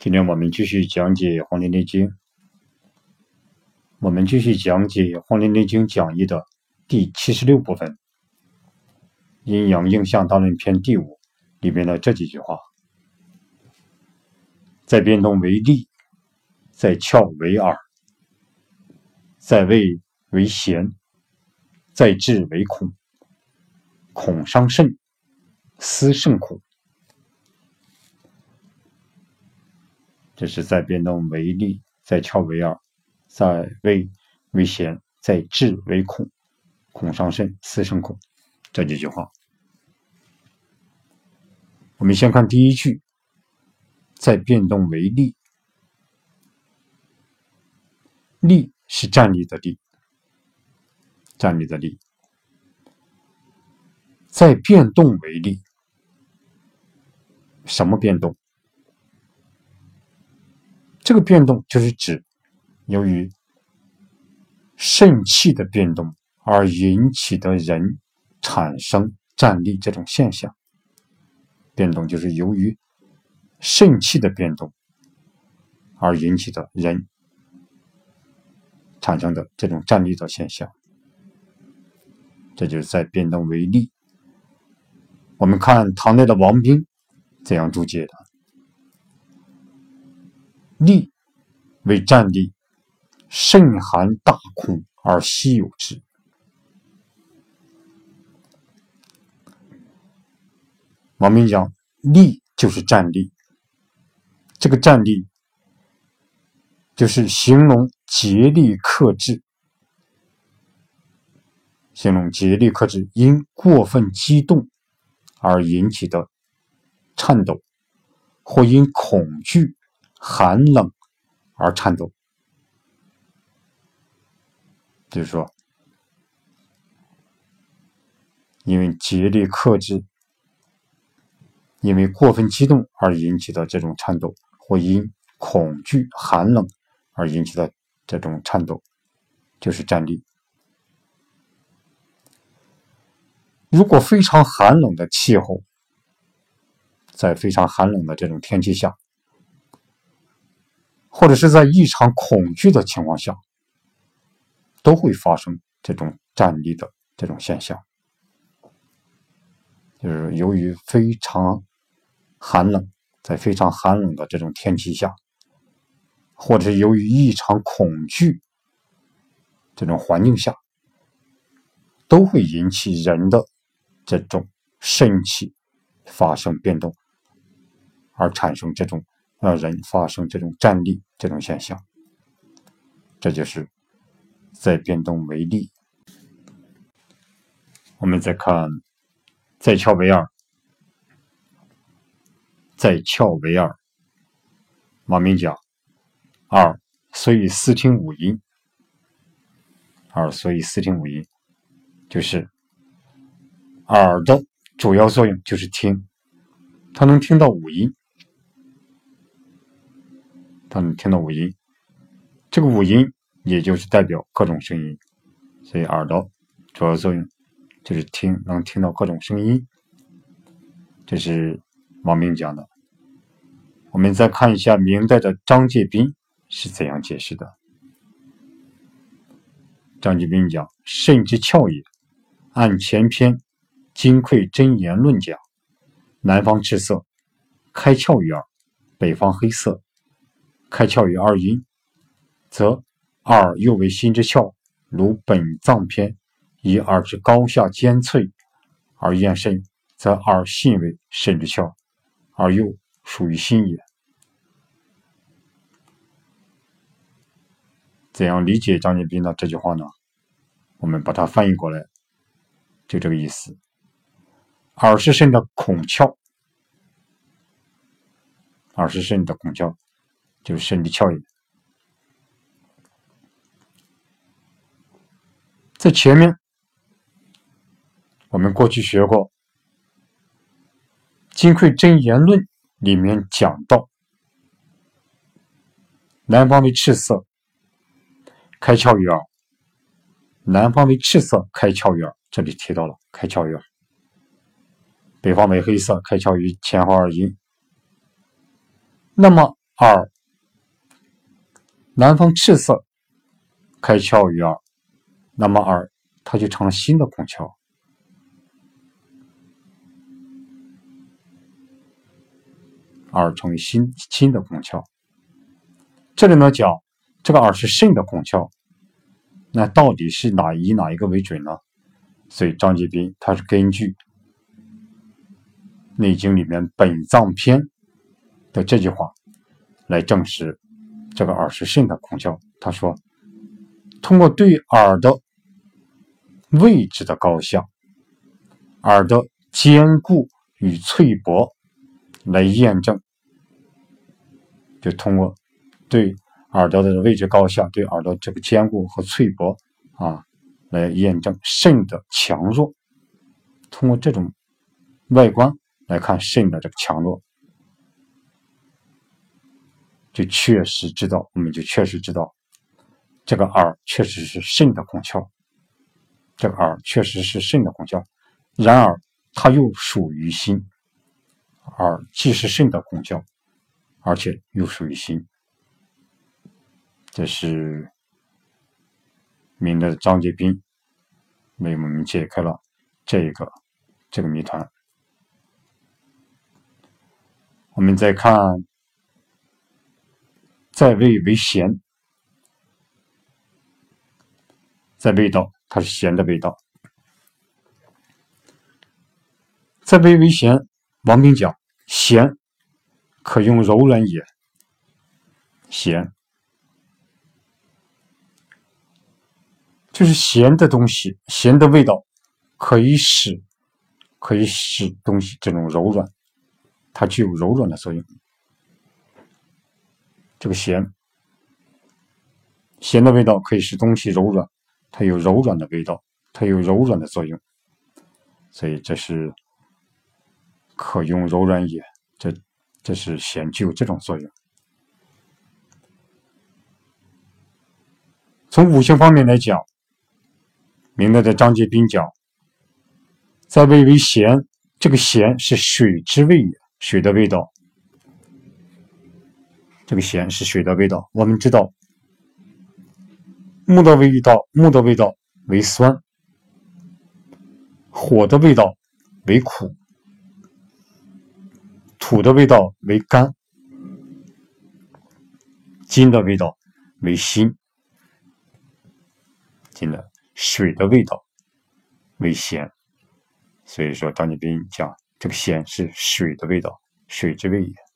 今天我们继续讲解《黄帝内经》，我们继续讲解《黄帝内经讲义》的第七十六部分《阴阳应象大论篇》第五里面的这几句话：在变动为利，在窍为耳，在胃为咸，在志为恐，恐伤肾，思甚苦。这是在变动为利，在窍为耳，在味为咸，在志为恐，恐伤肾，思生恐。这几句话，我们先看第一句，在变动为利，利是站立的立，站立的立，在变动为利，什么变动？这个变动就是指由于肾气的变动而引起的人产生站立这种现象。变动就是由于肾气的变动而引起的人产生的这种站立的现象。这就是在变动为例。我们看唐代的王冰怎样注解的。利为战力，甚寒大恐而稀有之。王明讲，利就是战力，这个战力就是形容竭力克制，形容竭力克制因过分激动而引起的颤抖，或因恐惧。寒冷而颤抖，就是说，因为竭力克制，因为过分激动而引起的这种颤抖，或因恐惧寒冷而引起的这种颤抖，就是战栗。如果非常寒冷的气候，在非常寒冷的这种天气下。或者是在异常恐惧的情况下，都会发生这种站立的这种现象。就是由于非常寒冷，在非常寒冷的这种天气下，或者是由于异常恐惧这种环境下，都会引起人的这种肾气发生变动，而产生这种。让人发生这种站立这种现象，这就是在变动为利。我们再看，在窍为耳，在窍为耳。马明讲，耳所以四听五音，耳所以四听五音，就是耳的主要作用就是听，它能听到五音。他能听到五音，这个五音也就是代表各种声音，所以耳朵主要作用就是听，能听到各种声音。这是王明讲的。我们再看一下明代的张介宾是怎样解释的。张介宾讲：“肾之窍也，按前篇《金匮真言论》讲，南方赤色，开窍于耳；北方黑色。”开窍于二阴，则二又为心之窍，如本脏篇，以耳之高下尖脆而验肾，则耳信为肾之窍，而又属于心也。怎样理解张建斌的这句话呢？我们把它翻译过来，就这个意思。耳是肾的孔窍，耳是肾的孔窍。就是肾的窍眼，在前面我们过去学过《金匮真言论》里面讲到，南方为赤色，开窍于耳；南方为赤色，开窍于耳。这里提到了开窍于耳。北方为黑色，开窍于前后二阴。那么。二，南方赤色开窍于耳，那么耳它就成了新的孔窍。耳成为新新的孔窍。这里呢讲这个耳是肾的孔窍，那到底是哪以哪一个为准呢？所以张杰斌他是根据《内经》里面本脏篇的这句话来证实这个耳是肾的孔窍。他说，通过对耳的位置的高下、耳的坚固与脆薄来验证，就通过对耳朵的位置高下、对耳朵这个坚固和脆薄啊。来验证肾的强弱，通过这种外观来看肾的这个强弱，就确实知道，我们就确实知道，这个耳确实是肾的孔窍，这个耳确实是肾的孔窍。然而，它又属于心，耳既是肾的孔窍，而且又属于心，这是。明代的张杰斌为我们解开了这个这个谜团。我们再看，在味为咸，在味道它是咸的味道。在味为咸，王冰讲咸可用柔软也，咸。就是咸的东西，咸的味道可以使可以使东西这种柔软，它具有柔软的作用。这个咸，咸的味道可以使东西柔软，它有柔软的味道，它有柔软的作用，所以这是可用柔软也。这这是咸具有这种作用。从五行方面来讲。明代的张杰斌讲，在味为咸，这个咸是水之味也，水的味道。这个咸是水的味道。我们知道，木的味道，木的味道为酸；火的味道为苦；土的味道为甘；金的味道为辛。金的。水的味道为咸，所以说张杰斌讲这个咸是水的味道，水之味也。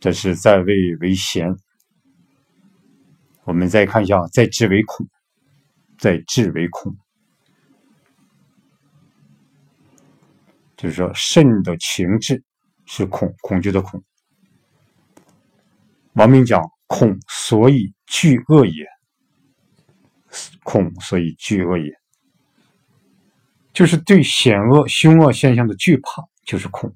这是在位为贤。我们再看一下，在治为恐，在治为恐，就是说肾的情志是恐，恐惧的恐。王明讲恐，所以惧恶也。恐，所以惧恶也，就是对险恶、凶恶现象的惧怕，就是恐。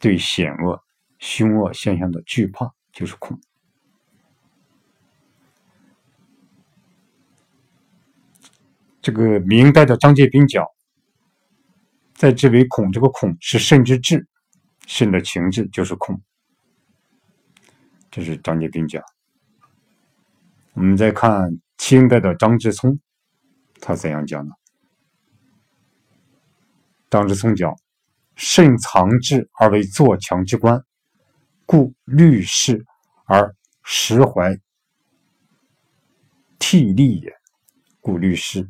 对险恶、凶恶现象的惧怕，就是恐。这个明代的张介宾讲，在这为恐，这个恐是肾之志，肾的情志就是恐。这是张介宾讲。我们再看清代的张之聪，他怎样讲呢？张之聪讲：“肾藏志而为作强之官，故虑事而实怀替力也。故虑事，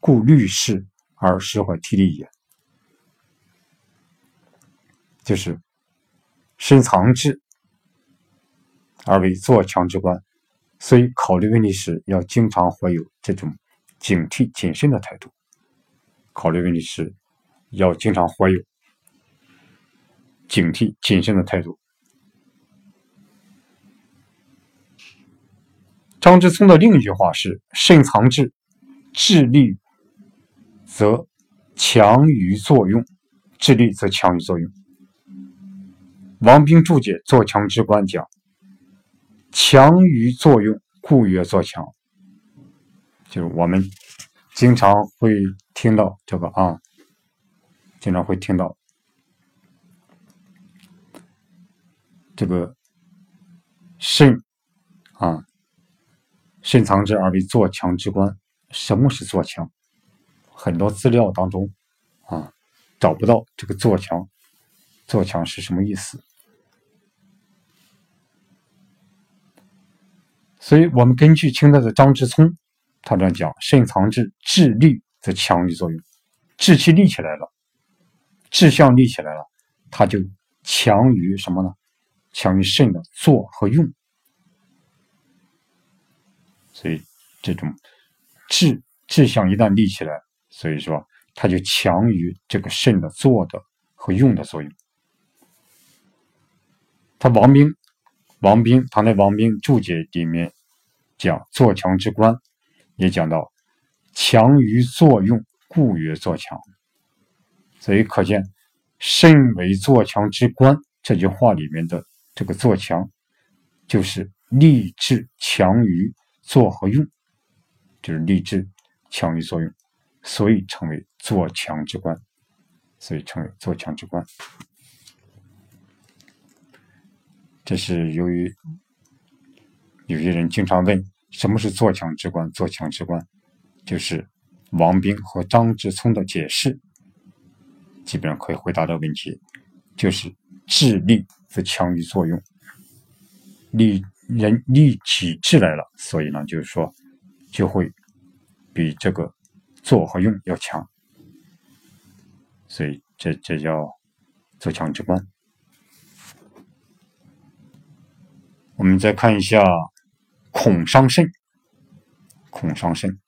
故虑事而实怀替力也。”就是深藏志而为作强之官。所以，考虑问题时要经常怀有这种警惕、谨慎的态度。考虑问题时要经常怀有警惕、谨慎的态度。张之聪的另一句话是：“肾藏志，智力则强于作用，智力则强于作用。”王冰注解《做强之官》讲。强于作用，故曰作强。就是我们经常会听到这个啊，经常会听到这个肾啊，肾藏之而为做强之官。什么是做强？很多资料当中啊，找不到这个做强。做强是什么意思？所以我们根据清代的张之聪，他这样讲：肾藏志，志力则强于作用，志气立起来了，志向立起来了，它就强于什么呢？强于肾的做和用。所以这种志志向一旦立起来，所以说它就强于这个肾的做的和用的作用。他王冰，王冰，唐代王冰注解里面讲做强之官，也讲到强于作用，故曰做强。所以可见肾为做强之官这句话里面的这个做强，就是立志强于做和用，就是立志强于作用，所以成为做强之官，所以成为做强之官。这是由于有些人经常问什么是做强之官？做强之官就是王冰和张志聪的解释，基本上可以回答这个问题，就是智力则强于作用，力人力起智来了，所以呢，就是说就会比这个做和用要强，所以这这叫做强之官。我们再看一下，恐伤肾，恐伤肾。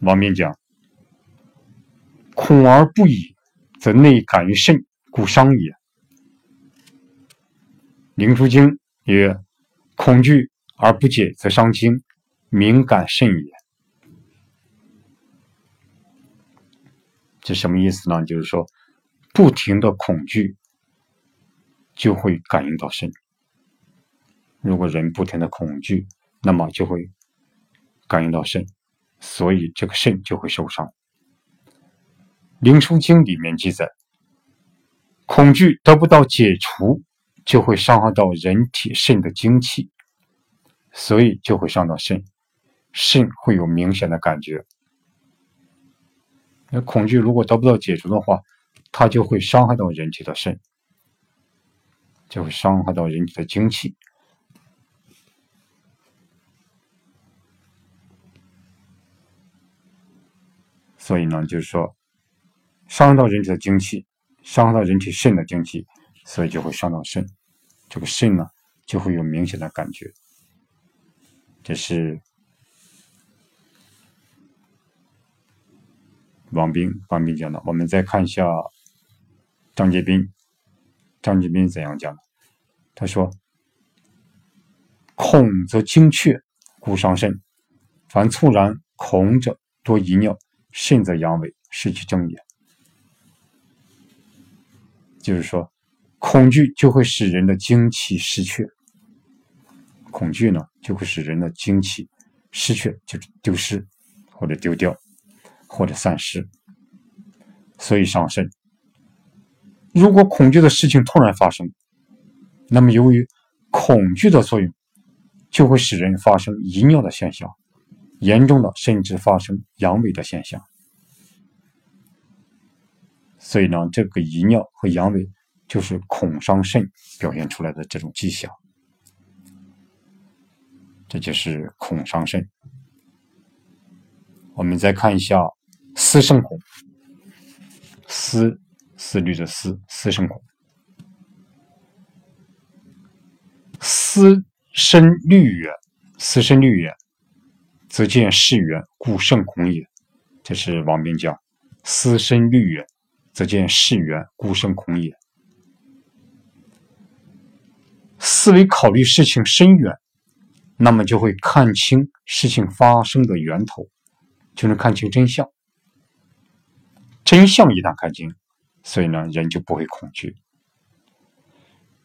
王明讲：“恐而不已，则内感于肾，故伤也。”灵枢经曰：“恐惧而不解，则伤精，敏感肾也。”这什么意思呢？就是说，不停的恐惧。就会感应到肾。如果人不停的恐惧，那么就会感应到肾，所以这个肾就会受伤。《灵枢经》里面记载，恐惧得不到解除，就会伤害到人体肾的精气，所以就会伤到肾，肾会有明显的感觉。那恐惧如果得不到解除的话，它就会伤害到人体的肾。就会伤害到人体的精气，所以呢，就是说，伤害到人体的精气，伤害到人体肾的精气，所以就会伤到肾。这个肾呢，就会有明显的感觉。这是王斌、王斌讲的。我们再看一下张杰斌。张杰斌怎样讲的？他说：“恐则精确，故伤肾。凡猝然恐者，多遗尿，肾则阳痿，失其正也。”就是说，恐惧就会使人的精气失去，恐惧呢，就会使人的精气失去，就是丢失，或者丢掉，或者散失，所以伤肾。如果恐惧的事情突然发生，那么由于恐惧的作用，就会使人发生遗尿的现象，严重的甚至发生阳痿的现象。所以呢，这个遗尿和阳痿就是恐伤肾表现出来的这种迹象。这就是恐伤肾。我们再看一下思肾恐，思。思虑的思，思生恐。思身虑也，思身虑也，则见事远，故甚恐也。这是王斌讲。思身虑也，则见事远，故甚恐也。思维考虑事情深远，那么就会看清事情发生的源头，就能看清真相。真相一旦看清。所以呢，人就不会恐惧，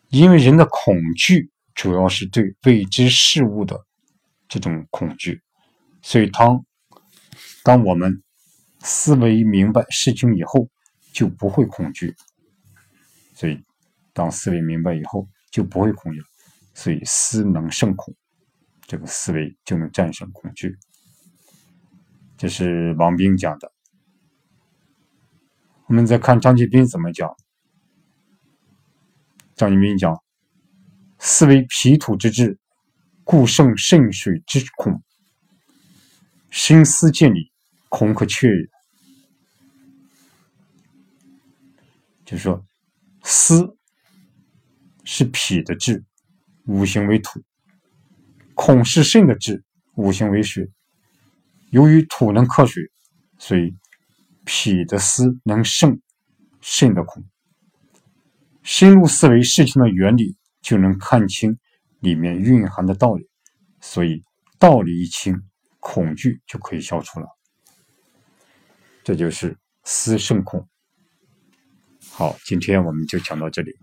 因为人的恐惧主要是对未知事物的这种恐惧。所以，当当我们思维明白事情以后，就不会恐惧。所以，当思维明白以后，就不会恐惧，所以思能胜恐，这个思维就能战胜恐惧。这是王冰讲的。我们再看张继斌怎么讲。张继斌讲：“思维脾土之志，故胜肾水之恐。心思见理，恐可却也。”就是说，思是脾的志，五行为土；恐是肾的志，五行为水。由于土能克水，所以。脾的思能胜肾的恐，深入思维事情的原理，就能看清里面蕴含的道理。所以道理一清，恐惧就可以消除了。这就是思胜恐。好，今天我们就讲到这里。